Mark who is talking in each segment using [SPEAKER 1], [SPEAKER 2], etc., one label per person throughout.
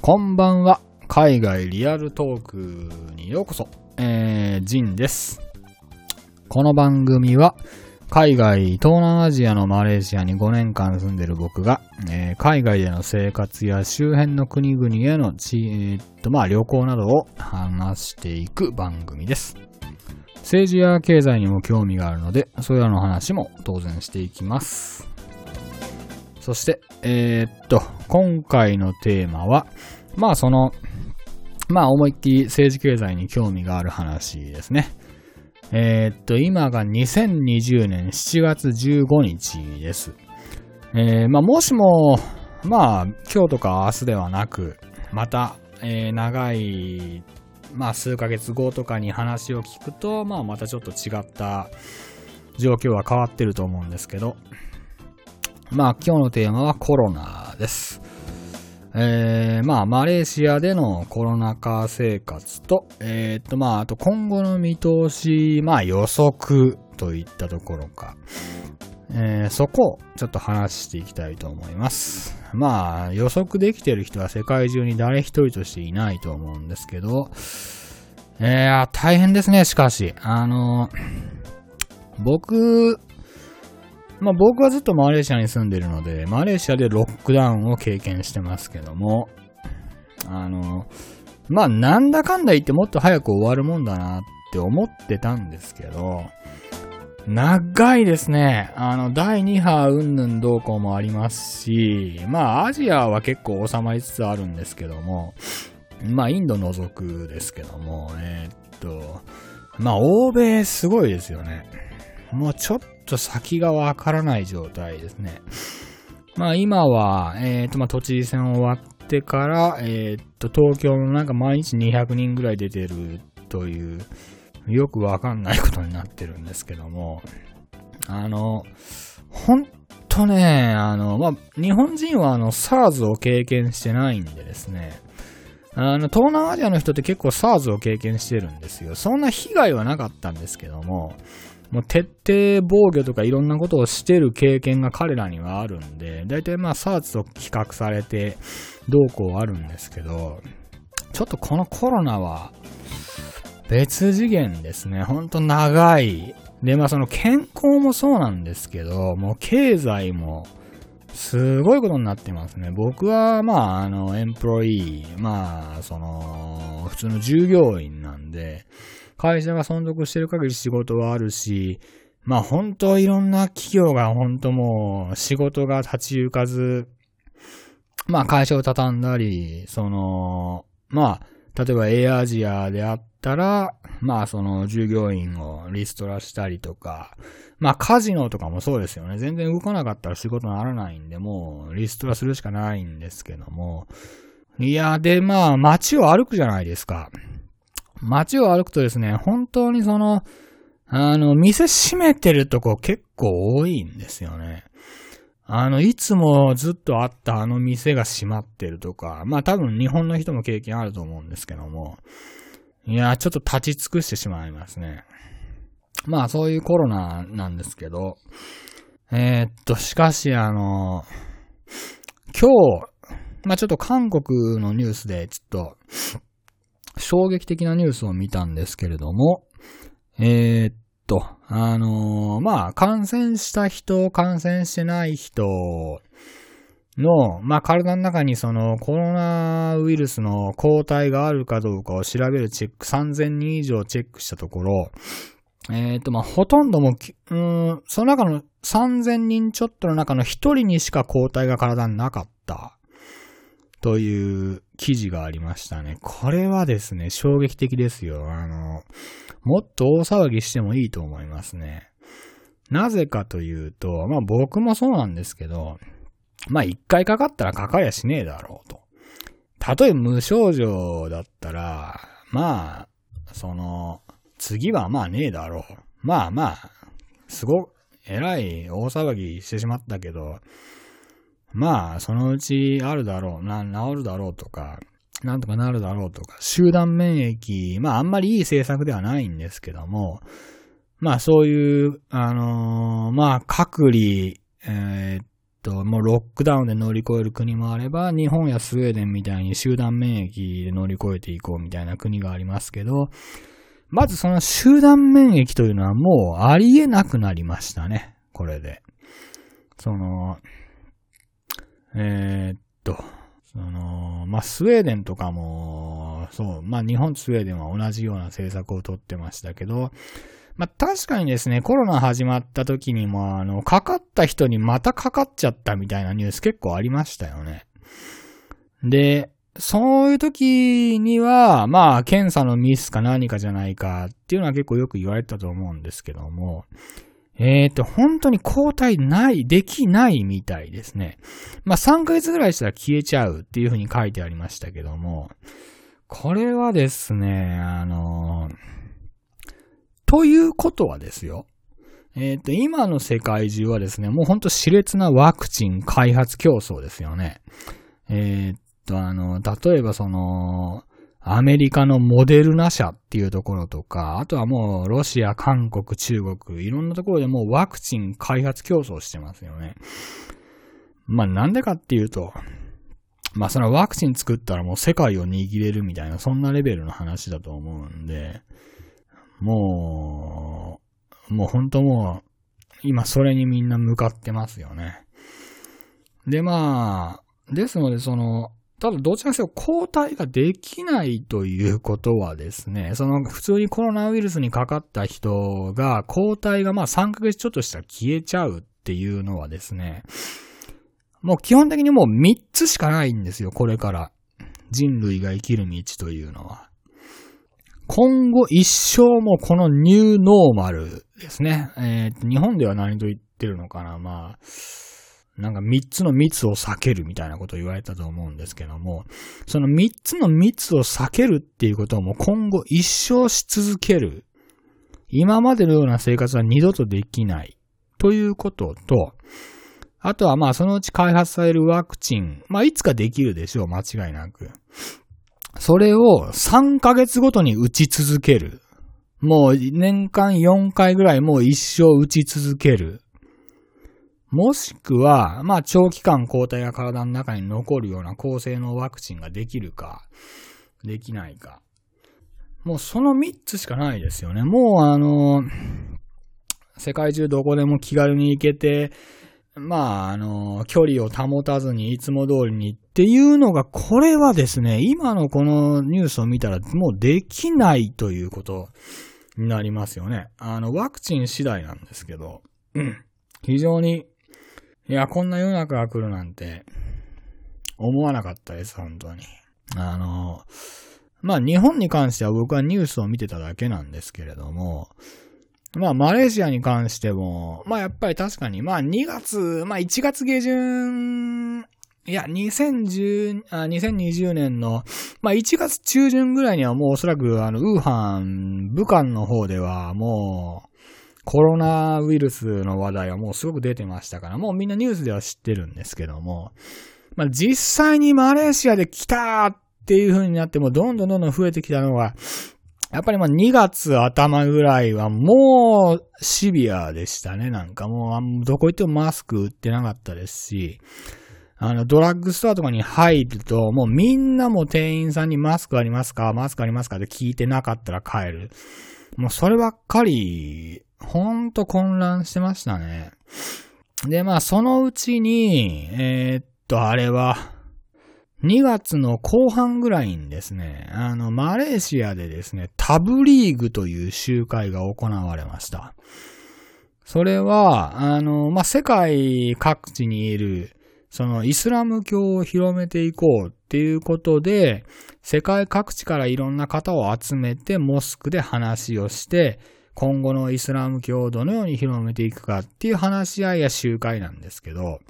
[SPEAKER 1] こんばんは。海外リアルトークにようこそ。えー、ジンです。この番組は、海外、東南アジアのマレーシアに5年間住んでる僕が、えー海外での生活や周辺の国々へのち、えーっと、まあ旅行などを話していく番組です。政治や経済にも興味があるので、それらの話も当然していきます。そして、えーっと、今回のテーマは、まあその、まあ思いっきり政治経済に興味がある話ですね。えーっと、今が2020年7月15日です。えーまあもしも、まあ今日とか明日ではなく、また、えー長い、まあ数ヶ月後とかに話を聞くと、まあまたちょっと違った状況は変わってると思うんですけど、まあ今日のテーマはコロナです。えー、まあ、マレーシアでのコロナ禍生活と、えー、っと、まあ、あと今後の見通し、まあ予測といったところか。えー、そこをちょっと話していきたいと思います。まあ、予測できてる人は世界中に誰一人としていないと思うんですけど、えー、大変ですね、しかし。あの、僕、まあ僕はずっとマレーシアに住んでるので、マレーシアでロックダウンを経験してますけども、あの、まあなんだかんだ言ってもっと早く終わるもんだなって思ってたんですけど、長いですね。あの、第2波うんぬんどうこうもありますし、まあアジアは結構収まりつつあるんですけども、まあインド除くですけども、えーっと、まあ欧米すごいですよね。もうちょっと先がわからない状態ですね。まあ今は、えっ、と、まあ都知事選終わってから、えっ、と、東京のなんか毎日200人ぐらい出てるという、よくわかんないことになってるんですけども、あの、ほんとね、あの、まあ、日本人はあの、SARS を経験してないんでですね、あの、東南アジアの人って結構 SARS を経験してるんですよ。そんな被害はなかったんですけども、もう徹底防御とかいろんなことをしてる経験が彼らにはあるんで、だいたいまあ SARS と比較されてどうこうあるんですけど、ちょっとこのコロナは別次元ですね。ほんと長い。で、まあその健康もそうなんですけど、もう経済もすごいことになってますね。僕はまああのエンプロイー、まあその普通の従業員なんで、会社が存続してる限り仕事はあるし、まあ本当いろんな企業が本当もう仕事が立ち行かず、まあ会社を畳んだり、その、まあ、例えばエアアジアであったら、まあその従業員をリストラしたりとか、まあカジノとかもそうですよね。全然動かなかったら仕事にならないんで、もうリストラするしかないんですけども。いや、でまあ街を歩くじゃないですか。街を歩くとですね、本当にその、あの、店閉めてるとこ結構多いんですよね。あの、いつもずっとあったあの店が閉まってるとか、まあ多分日本の人も経験あると思うんですけども、いや、ちょっと立ち尽くしてしまいますね。まあそういうコロナなんですけど、えーっと、しかしあの、今日、まあちょっと韓国のニュースでちょっと、衝撃的なニュースを見たんですけれども、えーっと、あのーまあ、感染した人、感染してない人の、まあ、体の中にそのコロナウイルスの抗体があるかどうかを調べるチェック、3000人以上チェックしたところ、えーっと、まあ、ほとんども、うん、その中の3000人ちょっとの中の1人にしか抗体が体になかった。という記事がありましたね。これはですね、衝撃的ですよ。あの、もっと大騒ぎしてもいいと思いますね。なぜかというと、まあ僕もそうなんですけど、まあ一回かかったらかかりゃしねえだろうと。たとえ無症状だったら、まあ、その、次はまあねえだろう。まあまあ、すご、えらい大騒ぎしてしまったけど、まあ、そのうちあるだろう、な、治るだろうとか、なんとかなるだろうとか、集団免疫、まああんまりいい政策ではないんですけども、まあそういう、あのーまあ隔離、えーっと、もうロックダウンで乗り越える国もあれば、日本やスウェーデンみたいに集団免疫で乗り越えていこうみたいな国がありますけど、まずその集団免疫というのはもうありえなくなりましたね。これで。その、えー、っと、その、まあ、スウェーデンとかも、そう、まあ、日本とスウェーデンは同じような政策をとってましたけど、まあ、確かにですね、コロナ始まった時にも、あの、かかった人にまたかかっちゃったみたいなニュース結構ありましたよね。で、そういう時には、まあ、検査のミスか何かじゃないかっていうのは結構よく言われたと思うんですけども、えっ、と、本当に抗体ない、できないみたいですね。まあ、3ヶ月ぐらいしたら消えちゃうっていうふうに書いてありましたけども、これはですね、あのということはですよ。えっ、と、今の世界中はですね、もうほんと熾烈なワクチン開発競争ですよね。えっ、と、あの、例えばその、アメリカのモデルナ社っていうところとか、あとはもうロシア、韓国、中国、いろんなところでもうワクチン開発競争してますよね。まあなんでかっていうと、まあそのワクチン作ったらもう世界を握れるみたいな、そんなレベルの話だと思うんで、もう、もう本当もう、今それにみんな向かってますよね。でまあ、ですのでその、ただどちらかというと抗体ができないということはですね、その普通にコロナウイルスにかかった人が抗体がまあ3ヶ月ちょっとしたら消えちゃうっていうのはですね、もう基本的にもう3つしかないんですよ、これから。人類が生きる道というのは。今後一生もこのニューノーマルですね。えー、日本では何と言ってるのかなまあ、なんか三つの密を避けるみたいなことを言われたと思うんですけども、その三つの密を避けるっていうことをもう今後一生し続ける。今までのような生活は二度とできない。ということと、あとはまあそのうち開発されるワクチン、まあいつかできるでしょう、間違いなく。それを3ヶ月ごとに打ち続ける。もう年間4回ぐらいもう一生打ち続ける。もしくは、まあ長期間抗体が体の中に残るような高性能ワクチンができるか、できないか。もうその3つしかないですよね。もうあの、世界中どこでも気軽に行けて、まあ、あの、距離を保たずにいつも通りにっていうのが、これはですね、今のこのニュースを見たらもうできないということになりますよね。あの、ワクチン次第なんですけど、非常に、いや、こんな世の中が来るなんて、思わなかったです、本当に。あの、まあ、日本に関しては僕はニュースを見てただけなんですけれども、まあ、マレーシアに関しても、まあ、やっぱり確かに、まあ、2月、まあ、1月下旬、いや、2010あ、2020年の、まあ、1月中旬ぐらいにはもうおそらく、あの、ウーハン、武漢の方ではもう、コロナウイルスの話題はもうすごく出てましたから、もうみんなニュースでは知ってるんですけども、まあ、実際にマレーシアで来たっていう風になっても、どんどんどんどん増えてきたのが、やっぱりまあ2月頭ぐらいはもうシビアでしたね。なんかもうどこ行ってもマスク売ってなかったですし、あのドラッグストアとかに入るともうみんなも店員さんにマスクありますか？マスクありますか？って聞いてなかったら帰る。もうそればっかり、ほんと混乱してましたね。でまあそのうちに、えー、っとあれは、2月の後半ぐらいにですね、あの、マレーシアでですね、タブリーグという集会が行われました。それは、あの、まあ、世界各地にいる、そのイスラム教を広めていこうっていうことで、世界各地からいろんな方を集めて、モスクで話をして、今後のイスラム教をどのように広めていくかっていう話し合いや集会なんですけど、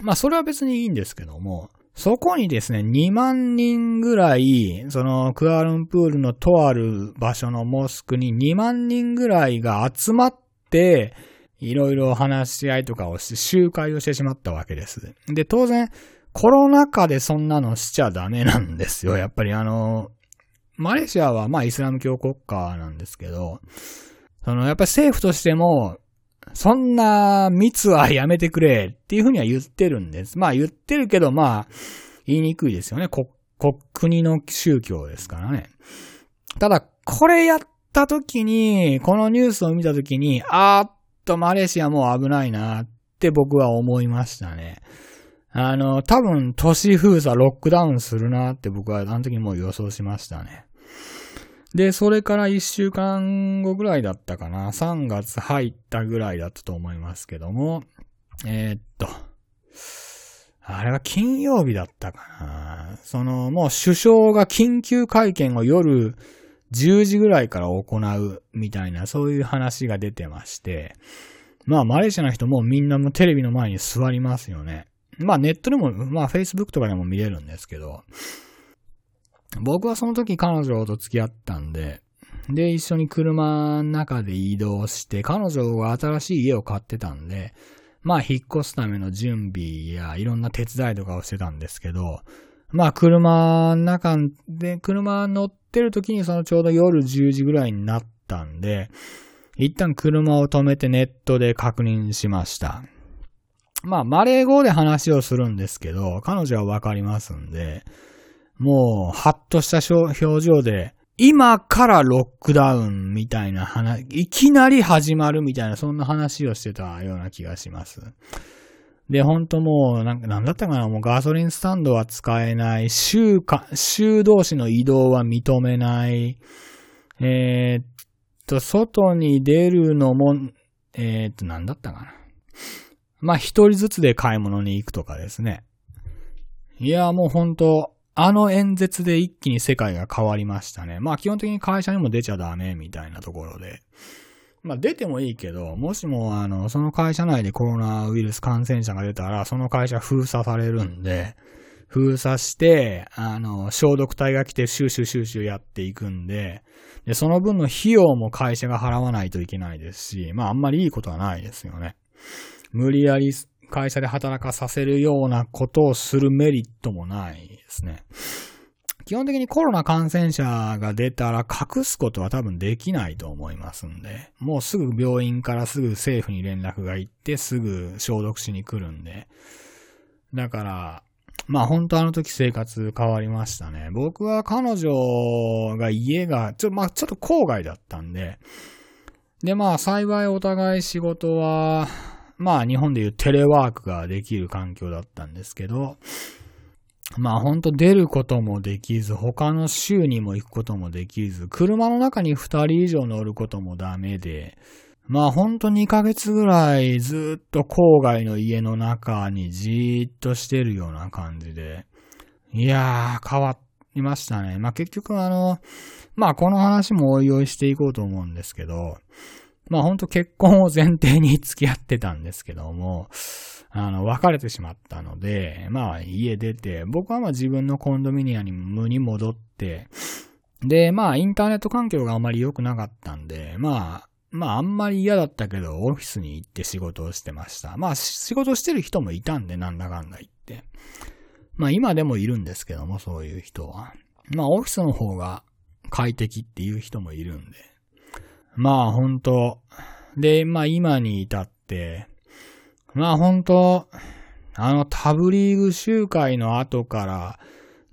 [SPEAKER 1] まあそれは別にいいんですけども、そこにですね、2万人ぐらい、そのクアルンプールのとある場所のモスクに2万人ぐらいが集まって、いろいろ話し合いとかをして集会をしてしまったわけです。で、当然、コロナ禍でそんなのしちゃダメなんですよ。やっぱりあの、マレーシアはまあイスラム教国家なんですけど、そのやっぱり政府としても、そんな密はやめてくれっていうふうには言ってるんです。まあ言ってるけど、まあ、言いにくいですよね。国、国の宗教ですからね。ただ、これやった時に、このニュースを見た時に、あーっとマレーシアもう危ないなって僕は思いましたね。あの、多分都市封鎖、ロックダウンするなって僕はあの時にもう予想しましたね。で、それから一週間後ぐらいだったかな。3月入ったぐらいだったと思いますけども。えー、っと。あれは金曜日だったかな。その、もう首相が緊急会見を夜10時ぐらいから行うみたいな、そういう話が出てまして。まあ、マレーシアの人もみんなもテレビの前に座りますよね。まあ、ネットでも、まあ、Facebook とかでも見れるんですけど。僕はその時彼女と付き合ったんで、で、一緒に車の中で移動して、彼女が新しい家を買ってたんで、まあ引っ越すための準備やいろんな手伝いとかをしてたんですけど、まあ車の中で、車乗ってる時にそのちょうど夜10時ぐらいになったんで、一旦車を止めてネットで確認しました。まあ、マレー語で話をするんですけど、彼女はわかりますんで、もう、はっとした表情で、今からロックダウンみたいな話、いきなり始まるみたいな、そんな話をしてたような気がします。で、ほんともう、なん、なんだったかな、もうガソリンスタンドは使えない、州か、州同士の移動は認めない、えー、っと、外に出るのも、えー、っと、なんだったかな。まあ、一人ずつで買い物に行くとかですね。いや、もうほんと、あの演説で一気に世界が変わりましたね。まあ基本的に会社にも出ちゃダメみたいなところで。まあ出てもいいけど、もしもあの、その会社内でコロナウイルス感染者が出たら、その会社封鎖されるんで、封鎖して、あの、消毒隊が来てシューシューシューシューやっていくんで、で、その分の費用も会社が払わないといけないですし、まああんまりいいことはないですよね。無理やり会社で働かさせるようなことをするメリットもないですね。基本的にコロナ感染者が出たら隠すことは多分できないと思いますんで、もうすぐ病院からすぐ政府に連絡が行ってすぐ消毒しに来るんで。だから、まあ本当あの時生活変わりましたね。僕は彼女が家が、ちょ、まあちょっと郊外だったんで、でまあ幸いお互い仕事は、まあ日本でいうテレワークができる環境だったんですけど、まあほんと出ることもできず、他の州にも行くこともできず、車の中に二人以上乗ることもダメで、まあほんと2ヶ月ぐらいずっと郊外の家の中にじーっとしてるような感じで、いやー変わりましたね。まあ結局あの、まあこの話もおいおいしていこうと思うんですけど、まあほんと結婚を前提に付き合ってたんですけども、あの、別れてしまったので、まあ家出て、僕はまあ自分のコンドミニアムに戻って、で、まあインターネット環境があまり良くなかったんで、まあ、まああんまり嫌だったけど、オフィスに行って仕事をしてました。まあ仕事してる人もいたんで、なんだかんだ言って。まあ今でもいるんですけども、そういう人は。まあオフィスの方が快適っていう人もいるんで。まあ本当で、まあ今に至って、まあ本当あのタブリーグ集会の後から、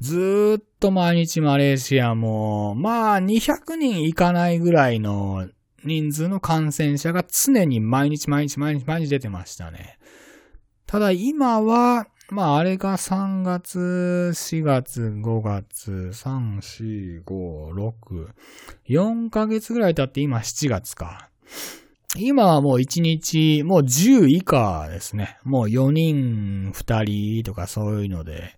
[SPEAKER 1] ずっと毎日マレーシアも、まあ200人いかないぐらいの人数の感染者が常に毎日毎日毎日毎日出てましたね。ただ今は、まああれが3月、4月、5月、3、4、5、6、4ヶ月ぐらい経って今7月か。今はもう1日、もう10以下ですね。もう4人、2人とかそういうので。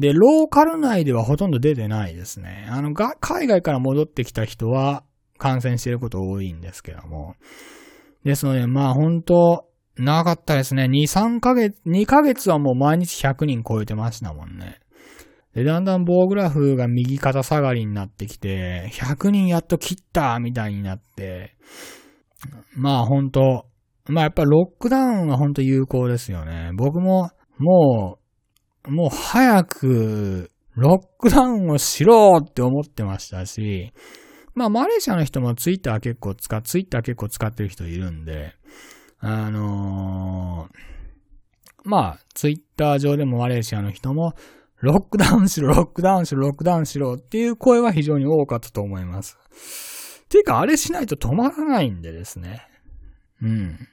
[SPEAKER 1] で、ローカル内ではほとんど出てないですね。あの、が、海外から戻ってきた人は感染してること多いんですけども。ですので、まあ本当長かったですね。2、3ヶ月、2ヶ月はもう毎日100人超えてましたもんね。で、だんだん棒グラフが右肩下がりになってきて、100人やっと切ったみたいになって、まあ本当まあやっぱロックダウンは本当有効ですよね。僕も、もう、もう早く、ロックダウンをしろって思ってましたし、まあマレーシアの人もツイッター結構使、ツイッター結構使ってる人いるんで、あのー、まあ、ツイッター上でもマレーシアの人も、ロックダウンしろ、ロックダウンしろ、ロックダウンしろっていう声は非常に多かったと思います。ていうか、あれしないと止まらないんでですね。うん。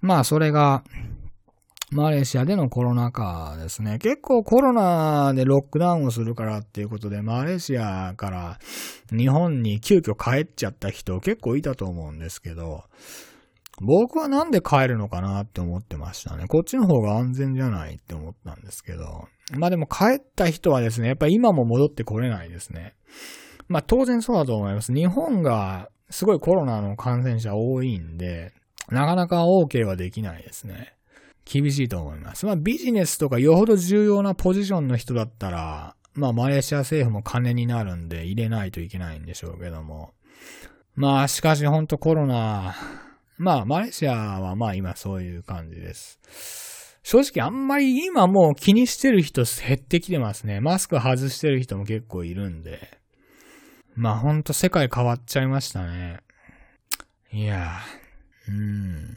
[SPEAKER 1] まあ、それが、マレーシアでのコロナ禍ですね。結構コロナでロックダウンをするからっていうことで、マレーシアから日本に急遽帰っちゃった人結構いたと思うんですけど、僕はなんで帰るのかなって思ってましたね。こっちの方が安全じゃないって思ったんですけど。まあでも帰った人はですね、やっぱり今も戻ってこれないですね。まあ当然そうだと思います。日本がすごいコロナの感染者多いんで、なかなか多ければできないですね。厳しいと思います。まあビジネスとかよほど重要なポジションの人だったら、まあマレーシア政府も金になるんで入れないといけないんでしょうけども。まあしかしほんとコロナ、まあマレーシアはまあ今そういう感じです。正直あんまり今もう気にしてる人減ってきてますね。マスク外してる人も結構いるんで。まあほんと世界変わっちゃいましたね。いやうん。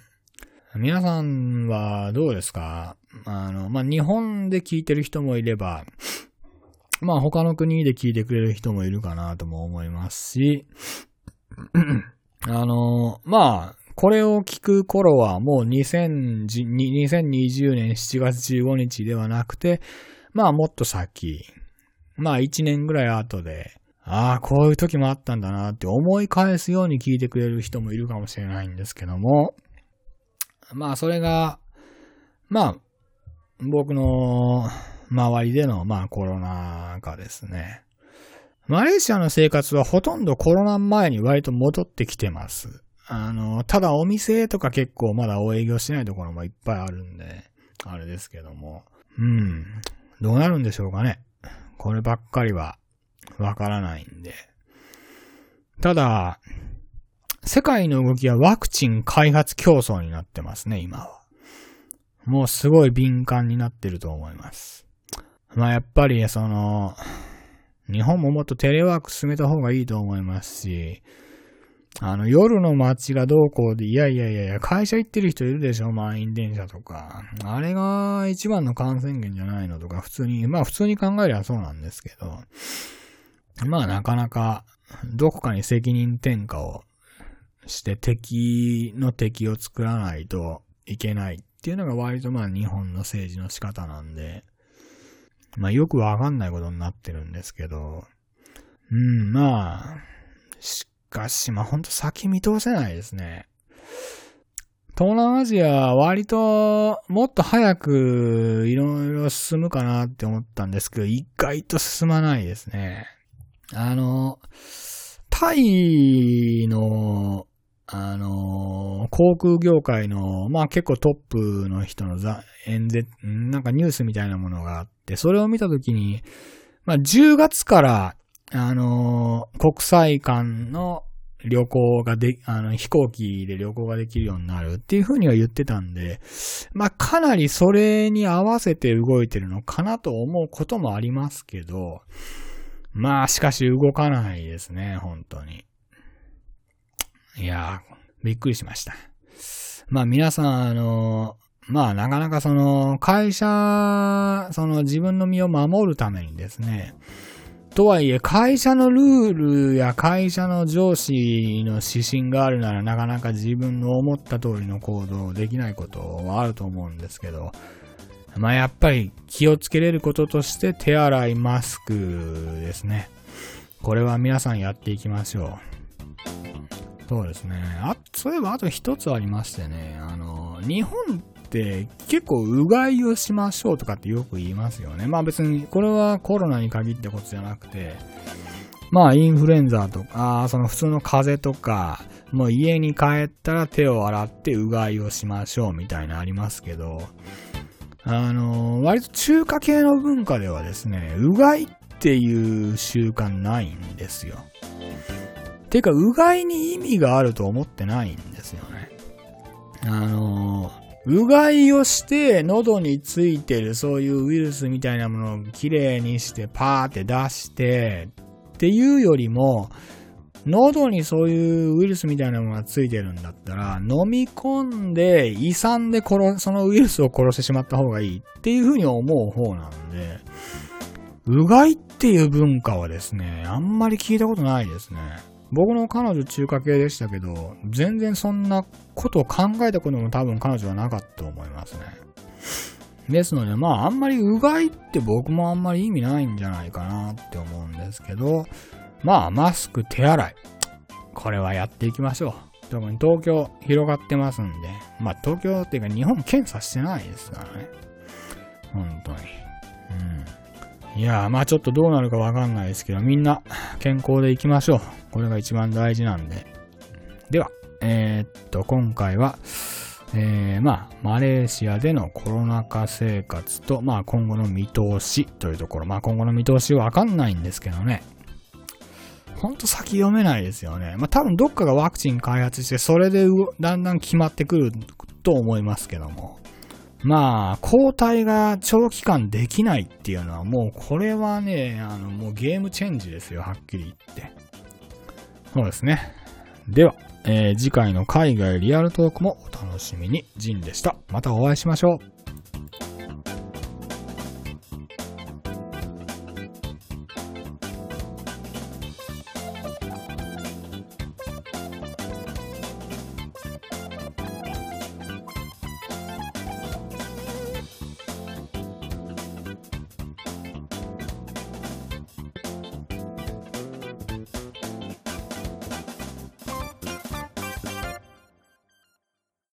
[SPEAKER 1] 皆さんはどうですか？あの、まあ、日本で聞いてる人もいれば、まあ、他の国で聞いてくれる人もいるかなとも思いますし、あの、まあ、これを聞く頃はもう2020年7月15日ではなくて、まあもっと先、まあ1年ぐらい後で、ああ、こういう時もあったんだなって思い返すように聞いてくれる人もいるかもしれないんですけども、まあ、それが、まあ、僕の周りでの、まあ、コロナ禍ですね。マレーシアの生活はほとんどコロナ前に割と戻ってきてます。あの、ただお店とか結構まだお営業してないところもいっぱいあるんで、あれですけども。うん。どうなるんでしょうかね。こればっかりはわからないんで。ただ、世界の動きはワクチン開発競争になってますね、今は。もうすごい敏感になってると思います。まあやっぱりその、日本ももっとテレワーク進めた方がいいと思いますし、あの、夜の街がどうこうで、いやいやいやいや、会社行ってる人いるでしょ満員電車とか。あれが一番の感染源じゃないのとか、普通に、まあ普通に考えればそうなんですけど、まあなかなか、どこかに責任転嫁をして敵の敵を作らないといけないっていうのが割とまあ日本の政治の仕方なんで、まあよくわかんないことになってるんですけど、うん、まあ、しかし、まあほんと先見通せないですね。東南アジアは割ともっと早くいろいろ進むかなって思ったんですけど、意外と進まないですね。あの、タイのあの、航空業界の、まあ結構トップの人の演説、なんかニュースみたいなものがあって、それを見たときに、まあ10月から、あの、国際間の旅行がで、あの、飛行機で旅行ができるようになるっていうふうには言ってたんで、まあかなりそれに合わせて動いてるのかなと思うこともありますけど、まあしかし動かないですね、本当に。いやー、びっくりしました。まあ皆さん、あの、まあなかなかその会社、その自分の身を守るためにですね、とはいえ会社のルールや会社の上司の指針があるならなかなか自分の思った通りの行動できないことはあると思うんですけど、まあやっぱり気をつけれることとして手洗いマスクですね。これは皆さんやっていきましょう。そうですね。あ、そういえばあと一つありましてね、あの、日本っ結構うがいをしましょうとかってよく言いますよね。まあ別にこれはコロナに限ったことじゃなくて、まあインフルエンザとか、その普通の風邪とか、もう家に帰ったら手を洗ってうがいをしましょうみたいなありますけど、あの、割と中華系の文化ではですね、うがいっていう習慣ないんですよ。ていうか、うがいに意味があると思ってないんですよね。あのうがいをして喉についてるそういうウイルスみたいなものをきれいにしてパーって出してっていうよりも、喉にそういうウイルスみたいなものがついてるんだったら、飲み込んで胃酸で殺、そのウイルスを殺してしまった方がいいっていうふうに思う方なんで、うがいっていう文化はですね、あんまり聞いたことないですね。僕の彼女中華系でしたけど、全然そんなことを考えたことも多分彼女はなかったと思いますね。ですので、まああんまりうがいって僕もあんまり意味ないんじゃないかなって思うんですけど、まあマスク手洗い。これはやっていきましょう。特に東京広がってますんで、まあ東京っていうか日本検査してないですからね。本当に。うん。いやー、まあちょっとどうなるかわかんないですけど、みんな健康でいきましょう。これが一番大事なんで。では、えー、っと、今回は、えー、まあ、マレーシアでのコロナ禍生活と、まあ、今後の見通しというところ、まあ、今後の見通しわかんないんですけどね。ほんと先読めないですよね。まあ、多分どっかがワクチン開発して、それでだんだん決まってくると思いますけども。まあ、交代が長期間できないっていうのはもうこれはね、あの、もうゲームチェンジですよ、はっきり言って。そうですね。では、えー、次回の海外リアルトークもお楽しみに。ジンでした。またお会いしましょう。